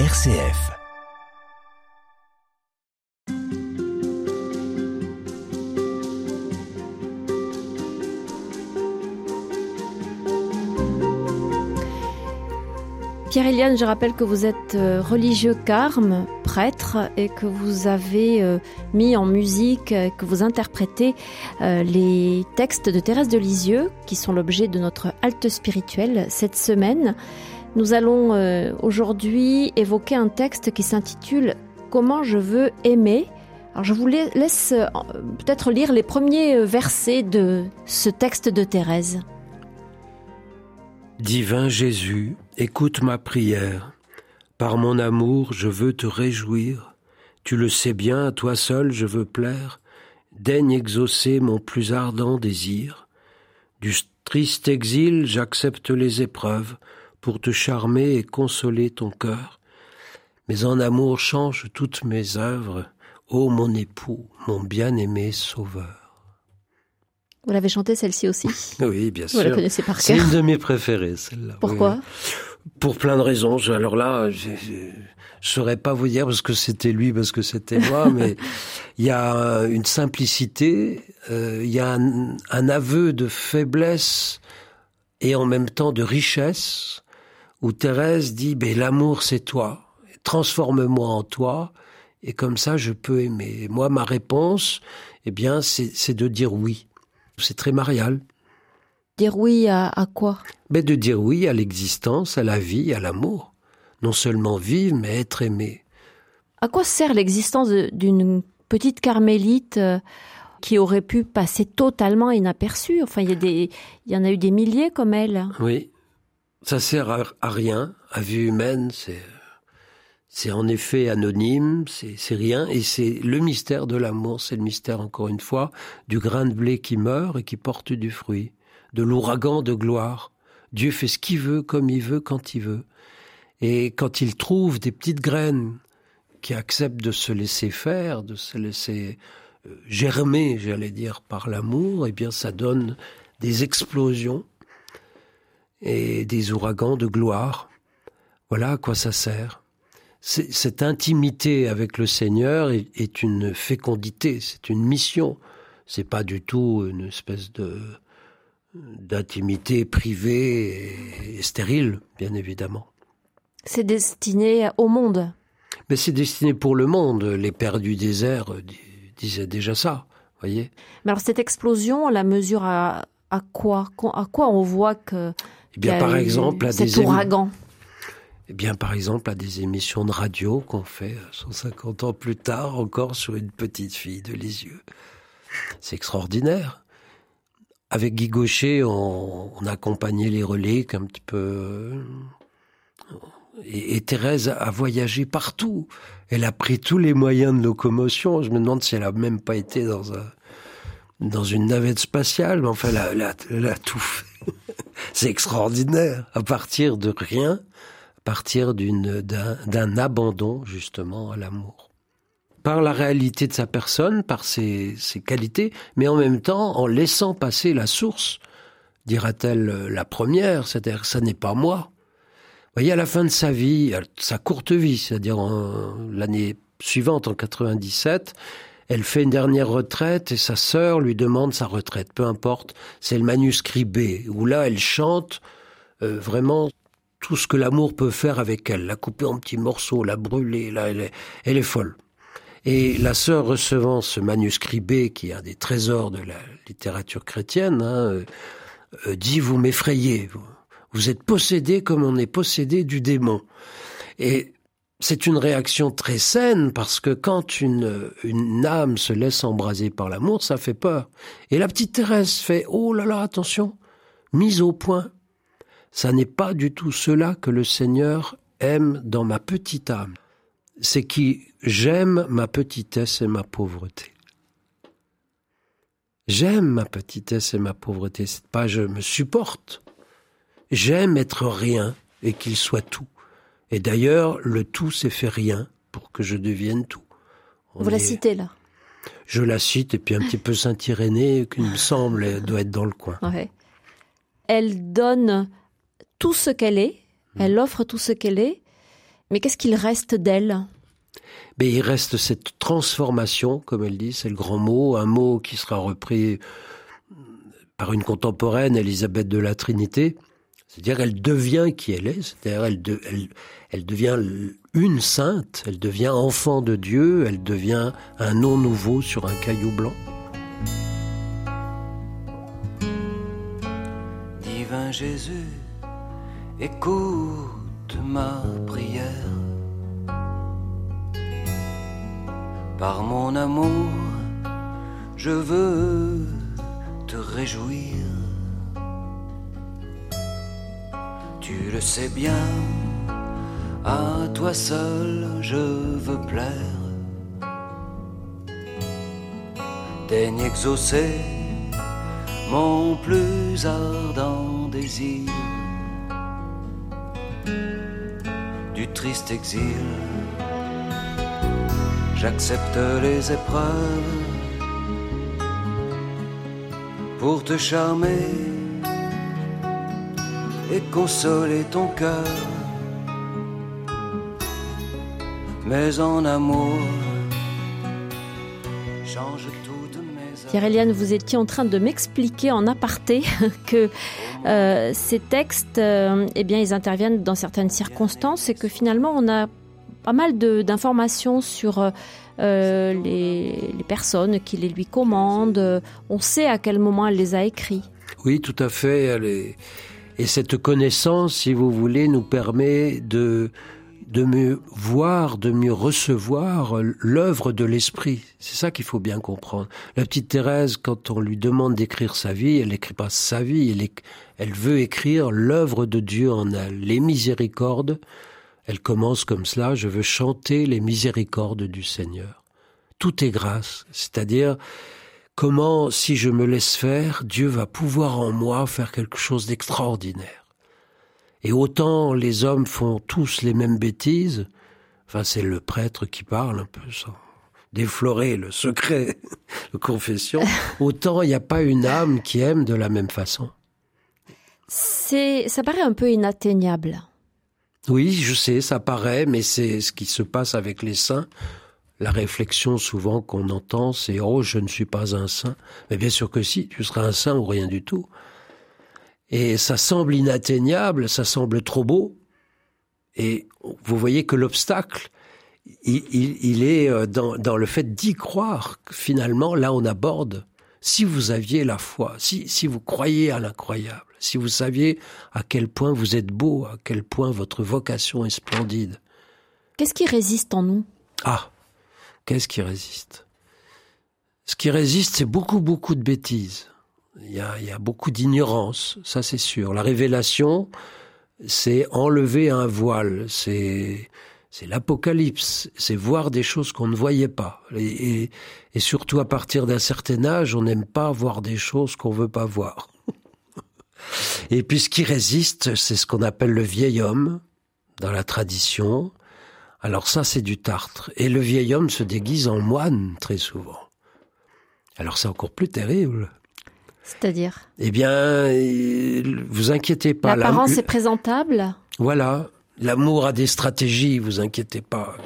RCF. Pierre-Éliane, je rappelle que vous êtes euh, religieux carme, prêtre, et que vous avez euh, mis en musique, euh, que vous interprétez les textes de Thérèse de Lisieux, qui sont l'objet de notre halte spirituelle cette semaine. Nous allons aujourd'hui évoquer un texte qui s'intitule Comment je veux aimer. Alors je vous laisse peut-être lire les premiers versets de ce texte de Thérèse. Divin Jésus, écoute ma prière. Par mon amour, je veux te réjouir. Tu le sais bien, à toi seul je veux plaire. Daigne exaucer mon plus ardent désir. Du triste exil, j'accepte les épreuves pour te charmer et consoler ton cœur. Mais en amour change toutes mes œuvres, ô mon époux, mon bien-aimé sauveur. Vous l'avez chantée celle-ci aussi? Oui, bien sûr. Vous la connaissez par cœur C'est une de mes préférées, celle-là. Pourquoi? Pour plein de raisons. Alors là, je ne saurais pas vous dire parce que c'était lui, parce que c'était moi, mais il y a une simplicité, euh, il y a un, un, aveu de faiblesse et en même temps de richesse, où Thérèse dit, ben, l'amour c'est toi, transforme-moi en toi, et comme ça je peux aimer. moi, ma réponse, eh bien, c'est de dire oui. C'est très marial. Dire oui à, quoi? Mais De dire oui à l'existence, à la vie, à l'amour. Non seulement vivre, mais être aimé. À quoi sert l'existence d'une petite carmélite euh, qui aurait pu passer totalement inaperçue? Enfin, il y, des, il y en a eu des milliers comme elle. Oui, ça sert à rien. À vue humaine, c'est c'est en effet anonyme, c'est rien, et c'est le mystère de l'amour, c'est le mystère, encore une fois, du grain de blé qui meurt et qui porte du fruit, de l'ouragan de gloire. Dieu fait ce qu'il veut, comme il veut, quand il veut. Et quand il trouve des petites graines qui acceptent de se laisser faire, de se laisser euh, germer, j'allais dire, par l'amour, eh bien ça donne des explosions et des ouragans de gloire. Voilà à quoi ça sert cette intimité avec le Seigneur est, une fécondité, c'est une mission. C'est pas du tout une espèce de d'intimité privée et, stérile, bien évidemment. C'est destiné au monde. Mais c'est destiné pour le monde. Les pères du désert disaient déjà ça, voyez. Mais alors cette explosion, la mesure à, à quoi? À quoi on voit que eh bien, par exemple, à cet ouragan eh bien, par exemple, à des émissions de radio qu'on fait 150 euh, ans plus tard encore sur une petite fille de Lisieux. C'est extraordinaire. Avec Guy Gaucher, on, on accompagnait les relais un petit peu. Et, et, Thérèse a voyagé partout. Elle a pris tous les moyens de locomotion. Je me demande si elle a même pas été dans un dans une navette spatiale, mais enfin, elle a, elle a tout fait. C'est extraordinaire. À partir de rien, partir d'un abandon justement à l'amour. Par la réalité de sa personne, par ses, qualités, mais en même temps en laissant passer la source, dira-t-elle la première, c'est-à-dire ça n'est pas moi. Vous voyez, à la fin de sa vie, sa courte vie, c'est-à-dire l'année suivante, en 97, elle fait une dernière retraite et sa sœur lui demande sa retraite, peu importe, c'est le manuscrit B, où là elle chante euh, vraiment tout ce que l'amour peut faire avec elle, la couper en petits morceaux, la brûler, là, elle est, elle est folle. Et la sœur recevant ce manuscrit B, qui est un des trésors de la littérature chrétienne, hein, euh, euh, dit vous m'effrayez, vous, êtes possédé comme on est possédé du démon. Et c'est une réaction très saine parce que quand une, âme se laisse embraser par l'amour, ça fait peur. Et la petite Thérèse fait oh là là attention, mise au point. Ça n'est pas du tout cela que le Seigneur aime dans ma petite âme. C'est qui j'aime ma petitesse et ma pauvreté. J'aime ma petitesse et ma pauvreté. C'est pas je me supporte. J'aime être rien et qu'il soit tout. Et d'ailleurs, le tout s'est fait rien pour que je devienne tout. Vous la citez là Je la cite et puis un petit peu Saint-Irénée, qui me semble doit être dans le coin. Elle donne tout ce qu'elle est, elle offre tout ce qu'elle est, Mais qu'est-ce qu'il reste d'elle? Mais il reste cette transformation, comme elle dit, c'est le grand mot, un mot qui sera repris par une contemporaine, Elisabeth de la Trinité. C'est-à-dire, elle devient qui elle est, c'est-à-dire, elle, elle, elle devient une sainte, elle devient enfant de Dieu, elle devient un nom nouveau sur un caillou blanc. Divin Jésus, écoute ma prière. Par mon amour, je veux te réjouir. Tu le sais bien à toi seul je veux plaire. Daigne exaucer mon plus ardent désir du triste exil. J'accepte les épreuves pour te charmer et consoler ton cœur mais en amour, change toutes mes Pierre-Eliane, vous étiez en train de m'expliquer en aparté que euh, ces textes, euh, eh bien, ils interviennent dans certaines circonstances et que finalement, on a pas mal d'informations sur euh, les, les, personnes qui les lui commandent. On sait à quel moment elle les a écrits. Oui, tout à fait. Elle est... Et cette connaissance, si vous voulez, nous permet de de mieux voir, de mieux recevoir l'œuvre de l'esprit. C'est ça qu'il faut bien comprendre. La petite Thérèse, quand on lui demande d'écrire sa vie, elle n'écrit pas sa vie, elle, elle veut écrire l'œuvre de Dieu en elle, les miséricordes. Elle commence comme cela, je veux chanter les miséricordes du Seigneur. Tout est grâce, c'est-à-dire comment, si je me laisse faire, Dieu va pouvoir en moi faire quelque chose d'extraordinaire. Et autant les hommes font tous les mêmes bêtises, enfin c'est le prêtre qui parle un peu sans déflorer le secret de confession, autant il n'y a pas une âme qui aime de la même façon. C'est, ça paraît un peu inatteignable. Oui, je sais, ça paraît, mais c'est ce qui se passe avec les saints. La réflexion souvent qu'on entend, c'est oh, je ne suis pas un saint. Mais bien sûr que si, tu seras un saint ou rien du tout. Et ça semble inatteignable, ça semble trop beau. Et vous voyez que l'obstacle, il, est euh, dans, dans le fait d'y croire. Finalement, là, on aborde. Si vous aviez la foi, si, si vous croyez à l'incroyable, si vous saviez à quel point vous êtes beau, à quel point votre vocation est splendide. Qu'est-ce qui résiste en nous? Ah, qu'est-ce qui résiste? Ce qui résiste, c'est beaucoup, beaucoup de bêtises. Il y a, il y a beaucoup d'ignorance, ça c'est sûr. La révélation, c'est enlever un voile, c'est l'apocalypse, c'est voir des choses qu'on ne voyait pas. Et, et, surtout à partir d'un certain âge, on n'aime pas voir des choses qu'on veut pas voir. et puis ce qui résiste, c'est ce qu'on appelle le vieil homme dans la tradition. Alors ça, c'est du tartre. Et le vieil homme se déguise en moine très souvent. Alors c'est encore plus terrible. C'est-à-dire? Eh bien, vous inquiétez pas. L'apparence est présentable? Voilà. L'amour a des stratégies, vous inquiétez pas.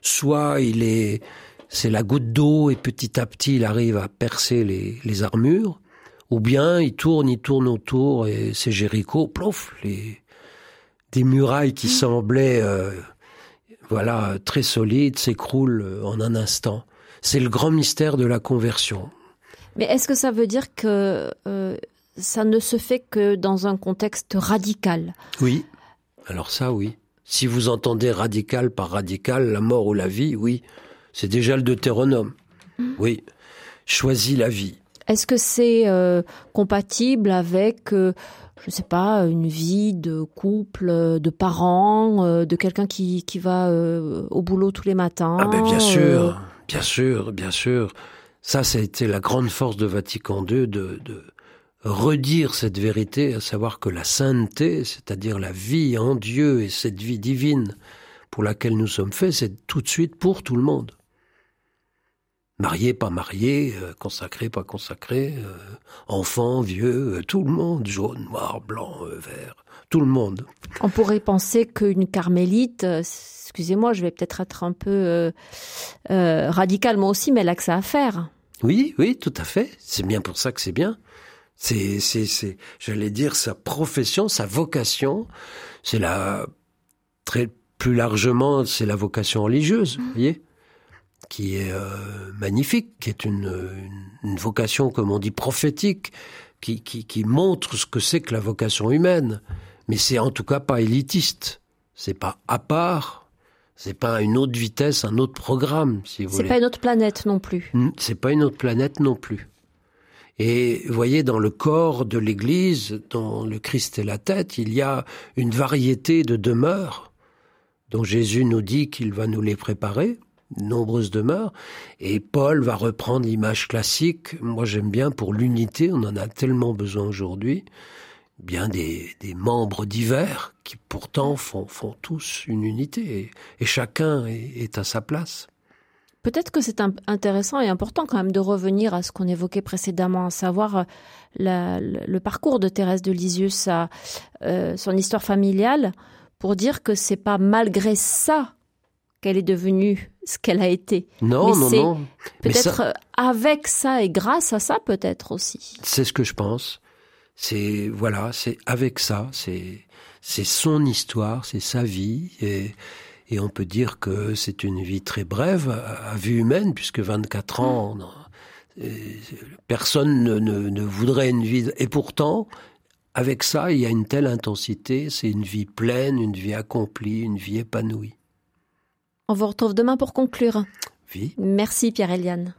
Soit il est, c'est la goutte d'eau et petit à petit il arrive à percer les, les armures, ou bien il tourne, il tourne autour et c'est Jéricho, plouf, les, des murailles qui semblaient, euh, voilà, très solides s'écroulent en un instant. C'est le grand mystère de la conversion. Mais est-ce que ça veut dire que euh, ça ne se fait que dans un contexte radical? Oui. Alors ça, oui. Si vous entendez radical par radical, la mort ou la vie, oui. C'est déjà le Deutéronome. Mmh. Oui. Choisis la vie. Est-ce que c'est euh, compatible avec, euh, je ne sais pas, une vie de couple, de parents, euh, de quelqu'un qui, qui va euh, au boulot tous les matins Ah ben bien sûr, bien sûr, bien sûr. Ça, ça a été la grande force de Vatican II de, de redire cette vérité, à savoir que la sainteté, c'est-à-dire la vie en Dieu et cette vie divine pour laquelle nous sommes faits, c'est tout de suite pour tout le monde. Marié, pas marié, euh, consacré, pas consacré, euh, enfant, vieux, euh, tout le monde, jaune, noir, blanc, vert, tout le monde. On pourrait penser qu'une carmélite, excusez-moi, je vais peut-être être un peu euh, euh, radical moi aussi, mais elle a que ça à faire. Oui, oui, tout à fait. C'est bien pour ça que c'est bien. C'est, c'est, c'est, j'allais dire, sa profession, sa vocation, c'est la, très, plus largement, c'est la vocation religieuse, vous voyez, qui est euh, magnifique, qui est une, une, une, vocation, comme on dit, prophétique, qui, qui, qui montre ce que c'est que la vocation humaine. Mais c'est en tout cas pas élitiste. C'est pas à part. C'est pas une autre vitesse, un autre programme, si vous voulez. C'est pas une autre planète non plus. C'est pas une autre planète non plus. Et vous voyez, dans le corps de l'Église, dont le Christ est la tête, il y a une variété de demeures dont Jésus nous dit qu'il va nous les préparer, nombreuses demeures, et Paul va reprendre l'image classique, moi j'aime bien pour l'unité, on en a tellement besoin aujourd'hui, bien des, des, membres divers qui pourtant font, font tous une unité, et, chacun est, à sa place. Peut-être que c'est intéressant et important quand même de revenir à ce qu'on évoquait précédemment, à savoir euh, le parcours de Thérèse de Lisieux, euh, son histoire familiale, pour dire que c'est pas malgré ça qu'elle est devenue ce qu'elle a été. Non, Mais non, non. Peut-être ça... avec ça et grâce à ça, peut-être aussi. C'est ce que je pense. C'est voilà, c'est avec ça, c'est c'est son histoire, c'est sa vie et et on peut dire que c'est une vie très brève à vue humaine, puisque 24 ans, non, personne ne, ne, ne, voudrait une vie. Et pourtant, avec ça, il y a une telle intensité, c'est une vie pleine, une vie accomplie, une vie épanouie. On vous retrouve demain pour conclure. Merci Pierre-Eliane.